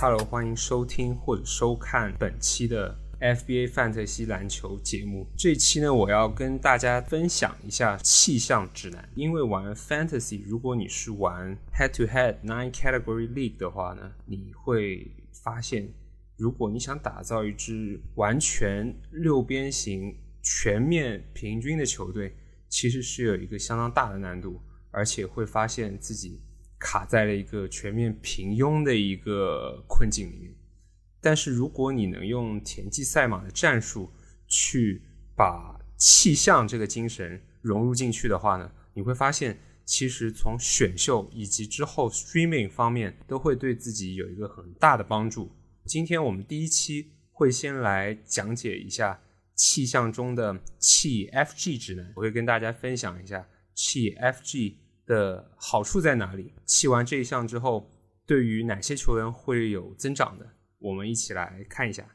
Hello，欢迎收听或者收看本期的 FBA 范特西篮球节目。这期呢，我要跟大家分享一下气象指南。因为玩 Fantasy，如果你是玩 Head to Head Nine Category League 的话呢，你会发现，如果你想打造一支完全六边形、全面平均的球队，其实是有一个相当大的难度，而且会发现自己。卡在了一个全面平庸的一个困境里面，但是如果你能用田忌赛马的战术去把气象这个精神融入进去的话呢，你会发现其实从选秀以及之后 streaming 方面都会对自己有一个很大的帮助。今天我们第一期会先来讲解一下气象中的气 FG 指南，我会跟大家分享一下气 FG。的好处在哪里？弃完这一项之后，对于哪些球员会有增长的？我们一起来看一下。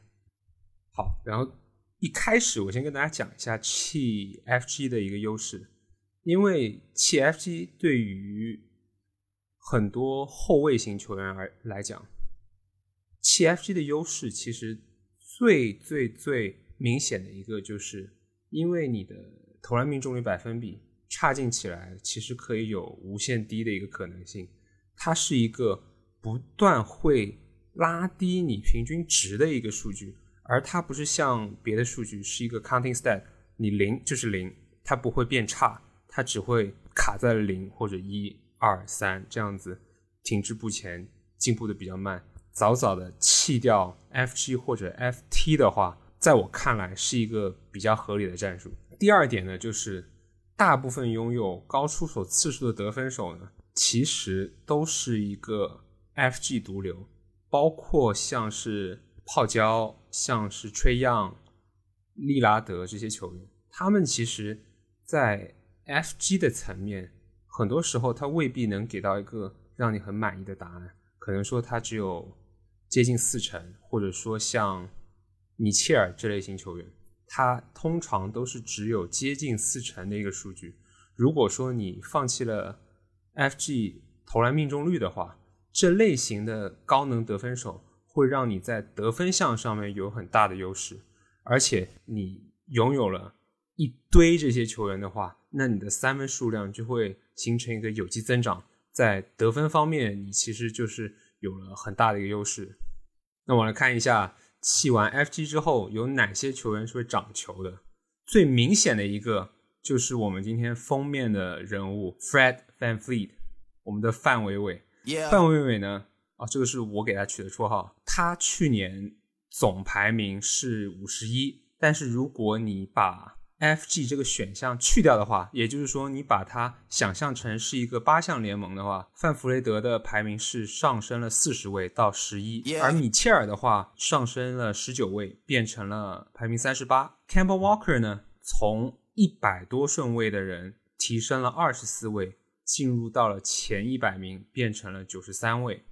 好，然后一开始我先跟大家讲一下弃 FG 的一个优势，因为弃 FG 对于很多后卫型球员而来讲，弃 FG 的优势其实最最最明显的一个就是，因为你的投篮命中率百分比。差劲起来，其实可以有无限低的一个可能性。它是一个不断会拉低你平均值的一个数据，而它不是像别的数据是一个 counting stat，你零就是零，它不会变差，它只会卡在零或者一二三这样子停滞不前，进步的比较慢。早早的弃掉 FG 或者 FT 的话，在我看来是一个比较合理的战术。第二点呢，就是。大部分拥有高出手次数的得分手呢，其实都是一个 FG 毒瘤，包括像是泡椒、像是吹样、利拉德这些球员，他们其实，在 FG 的层面，很多时候他未必能给到一个让你很满意的答案，可能说他只有接近四成，或者说像米切尔这类型球员。它通常都是只有接近四成的一个数据。如果说你放弃了 FG 投篮命中率的话，这类型的高能得分手会让你在得分项上面有很大的优势。而且你拥有了一堆这些球员的话，那你的三分数量就会形成一个有机增长，在得分方面你其实就是有了很大的一个优势。那我来看一下。弃完 FG 之后，有哪些球员是会长球的？最明显的一个就是我们今天封面的人物 Fred Van Fleet，我们的范伟伟。范伟伟呢？啊，这个是我给他取的绰号。他去年总排名是五十一，但是如果你把 FG 这个选项去掉的话，也就是说，你把它想象成是一个八项联盟的话，范弗雷德的排名是上升了四十位到十一，而米切尔的话上升了十九位，变成了排名三十八。Campbell Walker 呢，从一百多顺位的人提升了二十四位，进入到了前一百名，变成了九十三位。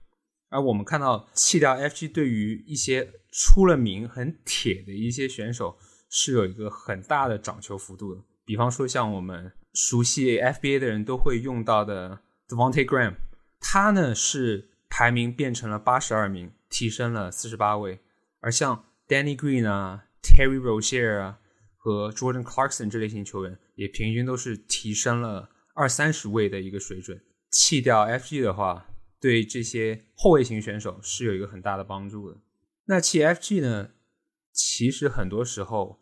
而我们看到弃掉 FG 对于一些出了名很铁的一些选手。是有一个很大的涨球幅度的，比方说像我们熟悉 FBA 的人都会用到的 Devonte Graham，他呢是排名变成了八十二名，提升了四十八位，而像 Danny Green 啊、Terry Rozier 啊和 Jordan Clarkson 这类型球员，也平均都是提升了二三十位的一个水准。弃掉 FG 的话，对这些后卫型选手是有一个很大的帮助的。那弃 FG 呢，其实很多时候。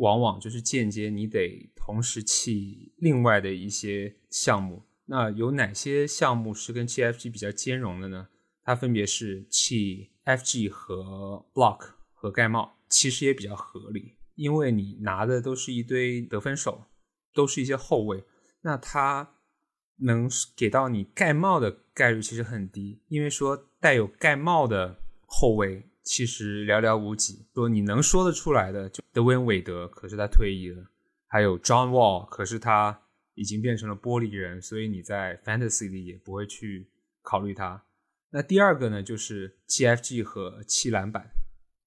往往就是间接，你得同时弃另外的一些项目。那有哪些项目是跟 GFG 比较兼容的呢？它分别是弃 FG 和 Block 和盖帽，其实也比较合理，因为你拿的都是一堆得分手，都是一些后卫，那它能给到你盖帽的概率其实很低，因为说带有盖帽的后卫。其实寥寥无几。说你能说得出来的，就德文韦德，可是他退役了；还有 John Wall，可是他已经变成了玻璃人，所以你在 Fantasy 里也不会去考虑他。那第二个呢，就是七 FG 和七篮板。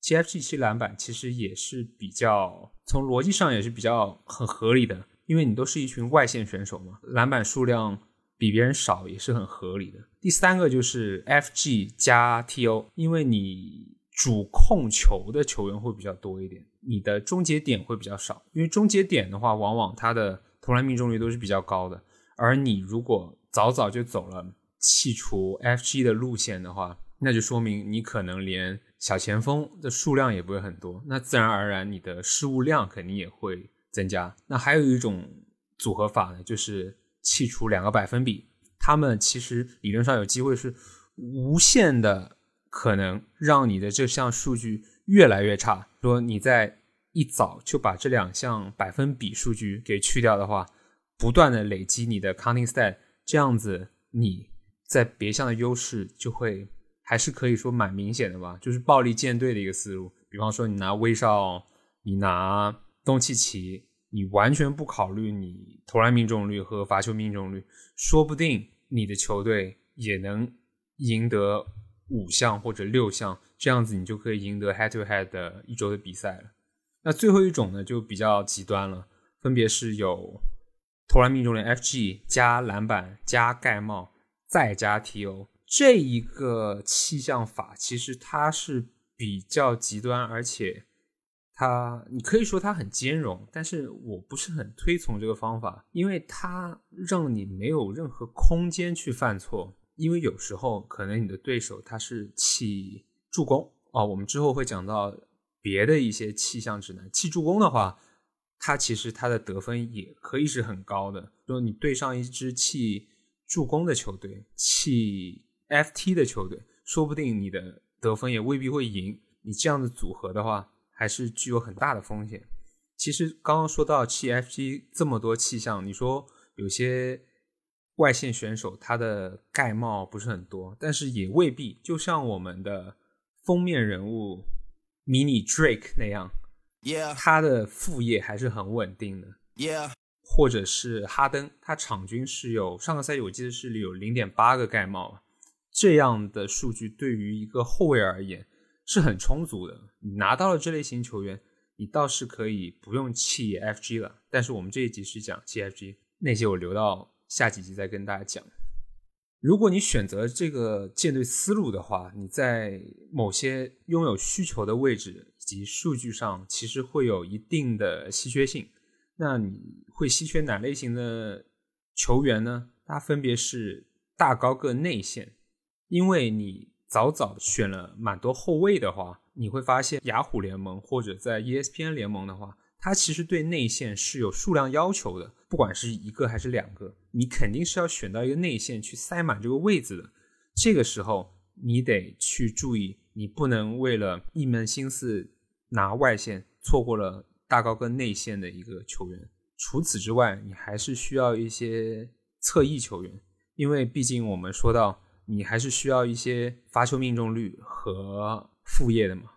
七 FG 七篮板其实也是比较从逻辑上也是比较很合理的，因为你都是一群外线选手嘛，篮板数量比别人少也是很合理的。第三个就是 FG 加 TO，因为你主控球的球员会比较多一点，你的终结点会比较少。因为终结点的话，往往它的投篮命中率都是比较高的。而你如果早早就走了弃除 FG 的路线的话，那就说明你可能连小前锋的数量也不会很多，那自然而然你的失误量肯定也会增加。那还有一种组合法呢，就是弃除两个百分比，他们其实理论上有机会是无限的可能让你的这项数据越来越差。说你在一早就把这两项百分比数据给去掉的话，不断的累积你的 counting stat，这样子你在别项的优势就会。还是可以说蛮明显的吧，就是暴力舰队的一个思路。比方说，你拿威少，你拿东契奇，你完全不考虑你投篮命中率和罚球命中率，说不定你的球队也能赢得五项或者六项，这样子你就可以赢得 head to head 的一周的比赛了。那最后一种呢，就比较极端了，分别是有投篮命中率 FG 加篮板加盖帽再加 TO。这一个气象法其实它是比较极端，而且它你可以说它很兼容，但是我不是很推崇这个方法，因为它让你没有任何空间去犯错。因为有时候可能你的对手他是弃助攻哦，我们之后会讲到别的一些气象指南。弃助攻的话，他其实他的得分也可以是很高的。说你对上一支弃助攻的球队，弃。FT 的球队，说不定你的得分也未必会赢。你这样的组合的话，还是具有很大的风险。其实刚刚说到气 FG 这么多气象，你说有些外线选手他的盖帽不是很多，但是也未必。就像我们的封面人物 Mini Drake 那样他的副业还是很稳定的，Yeah，或者是哈登，他场均是有上个赛季我记得是有零点八个盖帽。这样的数据对于一个后卫而言是很充足的。你拿到了这类型球员，你倒是可以不用弃 FG 了。但是我们这一集是讲弃 FG，那些我留到下几集再跟大家讲。如果你选择这个舰队思路的话，你在某些拥有需求的位置以及数据上，其实会有一定的稀缺性。那你会稀缺哪类型的球员呢？它分别是大高个内线。因为你早早选了蛮多后卫的话，你会发现雅虎联盟或者在 ESPN 联盟的话，它其实对内线是有数量要求的，不管是一个还是两个，你肯定是要选到一个内线去塞满这个位置的。这个时候你得去注意，你不能为了一门心思拿外线，错过了大高个内线的一个球员。除此之外，你还是需要一些侧翼球员，因为毕竟我们说到。你还是需要一些罚球命中率和副业的嘛？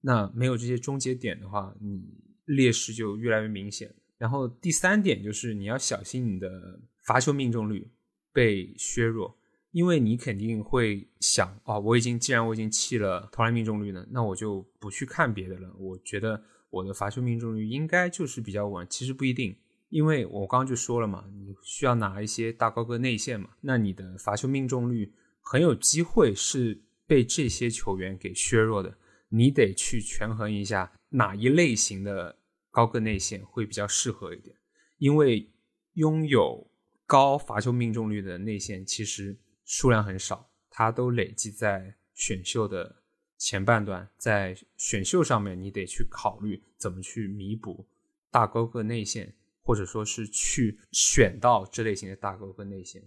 那没有这些终结点的话，你劣势就越来越明显。然后第三点就是你要小心你的罚球命中率被削弱，因为你肯定会想哦，我已经既然我已经弃了投篮命中率了，那我就不去看别的了。我觉得我的罚球命中率应该就是比较稳，其实不一定。因为我刚刚就说了嘛，你需要拿一些大高个内线嘛，那你的罚球命中率。很有机会是被这些球员给削弱的，你得去权衡一下哪一类型的高个内线会比较适合一点。因为拥有高罚球命中率的内线其实数量很少，它都累积在选秀的前半段，在选秀上面你得去考虑怎么去弥补大高个内线，或者说是去选到这类型的大高个内线。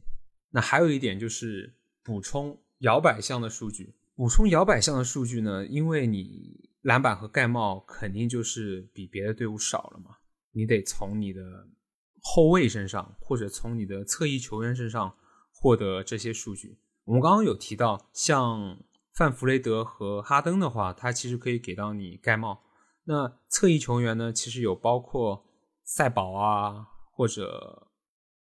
那还有一点就是。补充摇摆项的数据，补充摇摆项的数据呢？因为你篮板和盖帽肯定就是比别的队伍少了嘛，你得从你的后卫身上或者从你的侧翼球员身上获得这些数据。我们刚刚有提到，像范弗雷德和哈登的话，他其实可以给到你盖帽。那侧翼球员呢？其实有包括赛宝啊或者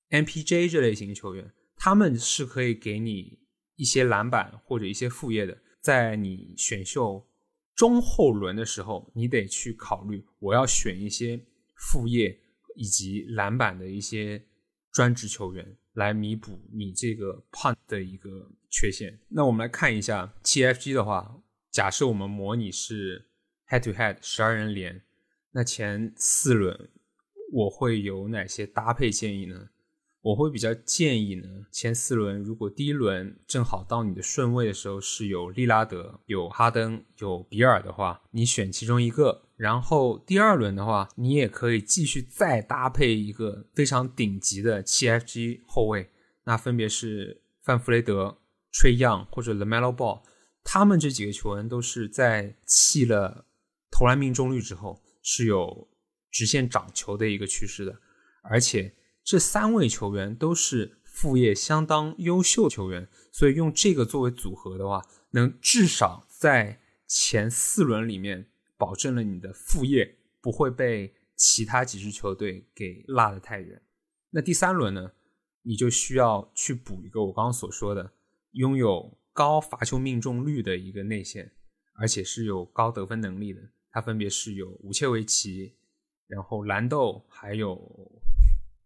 MPJ 这类型球员，他们是可以给你。一些篮板或者一些副业的，在你选秀中后轮的时候，你得去考虑，我要选一些副业以及篮板的一些专职球员。来弥补你这个 punt 的一个缺陷。那我们来看一下 T F G 的话，假设我们模拟是 head to head 十二人连，那前四轮我会有哪些搭配建议呢？我会比较建议呢，前四轮如果第一轮正好到你的顺位的时候是有利拉德、有哈登、有比尔的话，你选其中一个。然后第二轮的话，你也可以继续再搭配一个非常顶级的七 FG 后卫，那分别是范弗雷德、吹样或者 Lamelo Ball，他们这几个球员都是在弃了投篮命中率之后是有直线涨球的一个趋势的，而且。这三位球员都是副业相当优秀球员，所以用这个作为组合的话，能至少在前四轮里面保证了你的副业不会被其他几支球队给拉得太远。那第三轮呢，你就需要去补一个我刚刚所说的拥有高罚球命中率的一个内线，而且是有高得分能力的。它分别是有武切维奇，然后蓝豆，还有。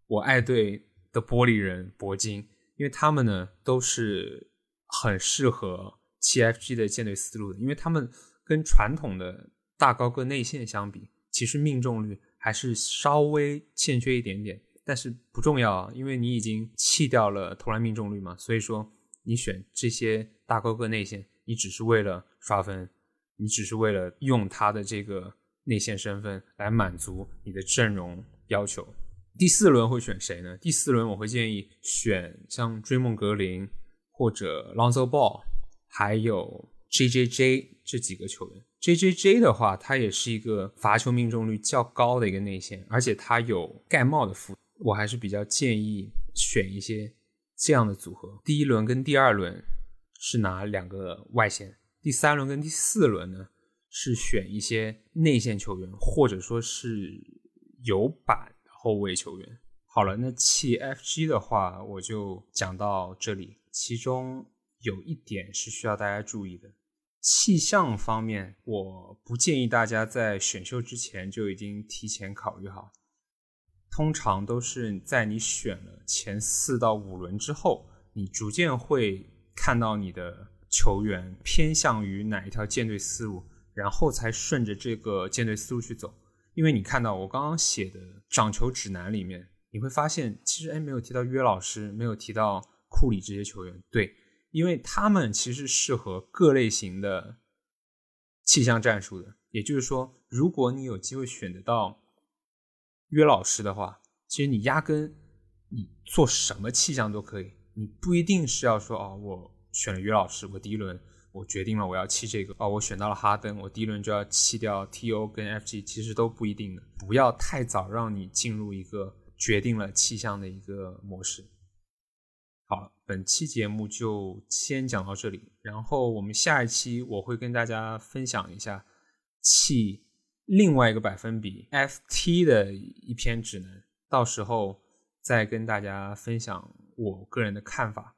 我爱队的玻璃人铂金，因为他们呢都是很适合七 FG 的舰队思路的，因为他们跟传统的大高个内线相比，其实命中率还是稍微欠缺一点点，但是不重要啊，因为你已经弃掉了投篮命中率嘛，所以说你选这些大高个内线，你只是为了刷分，你只是为了用他的这个内线身份来满足你的阵容要求。第四轮会选谁呢？第四轮我会建议选像追梦格林或者 Lonzo Ball，还有 JJJ 这几个球员。JJJ 的话，他也是一个罚球命中率较高的一个内线，而且他有盖帽的服，我还是比较建议选一些这样的组合。第一轮跟第二轮是拿两个外线，第三轮跟第四轮呢是选一些内线球员，或者说是有板。后卫球员好了，那气 FG 的话，我就讲到这里。其中有一点是需要大家注意的，气象方面，我不建议大家在选秀之前就已经提前考虑好。通常都是在你选了前四到五轮之后，你逐渐会看到你的球员偏向于哪一条舰队思路，然后才顺着这个舰队思路去走。因为你看到我刚刚写的掌球指南里面，你会发现其实哎没有提到约老师，没有提到库里这些球员。对，因为他们其实适合各类型的气象战术的。也就是说，如果你有机会选得到约老师的话，其实你压根你做什么气象都可以，你不一定是要说哦，我选了约老师，我第一轮。我决定了，我要弃这个哦。我选到了哈登，我第一轮就要弃掉 T.O 跟 F.G，其实都不一定的。不要太早让你进入一个决定了气象的一个模式。好，本期节目就先讲到这里，然后我们下一期我会跟大家分享一下弃另外一个百分比 F.T 的一篇指南，到时候再跟大家分享我个人的看法。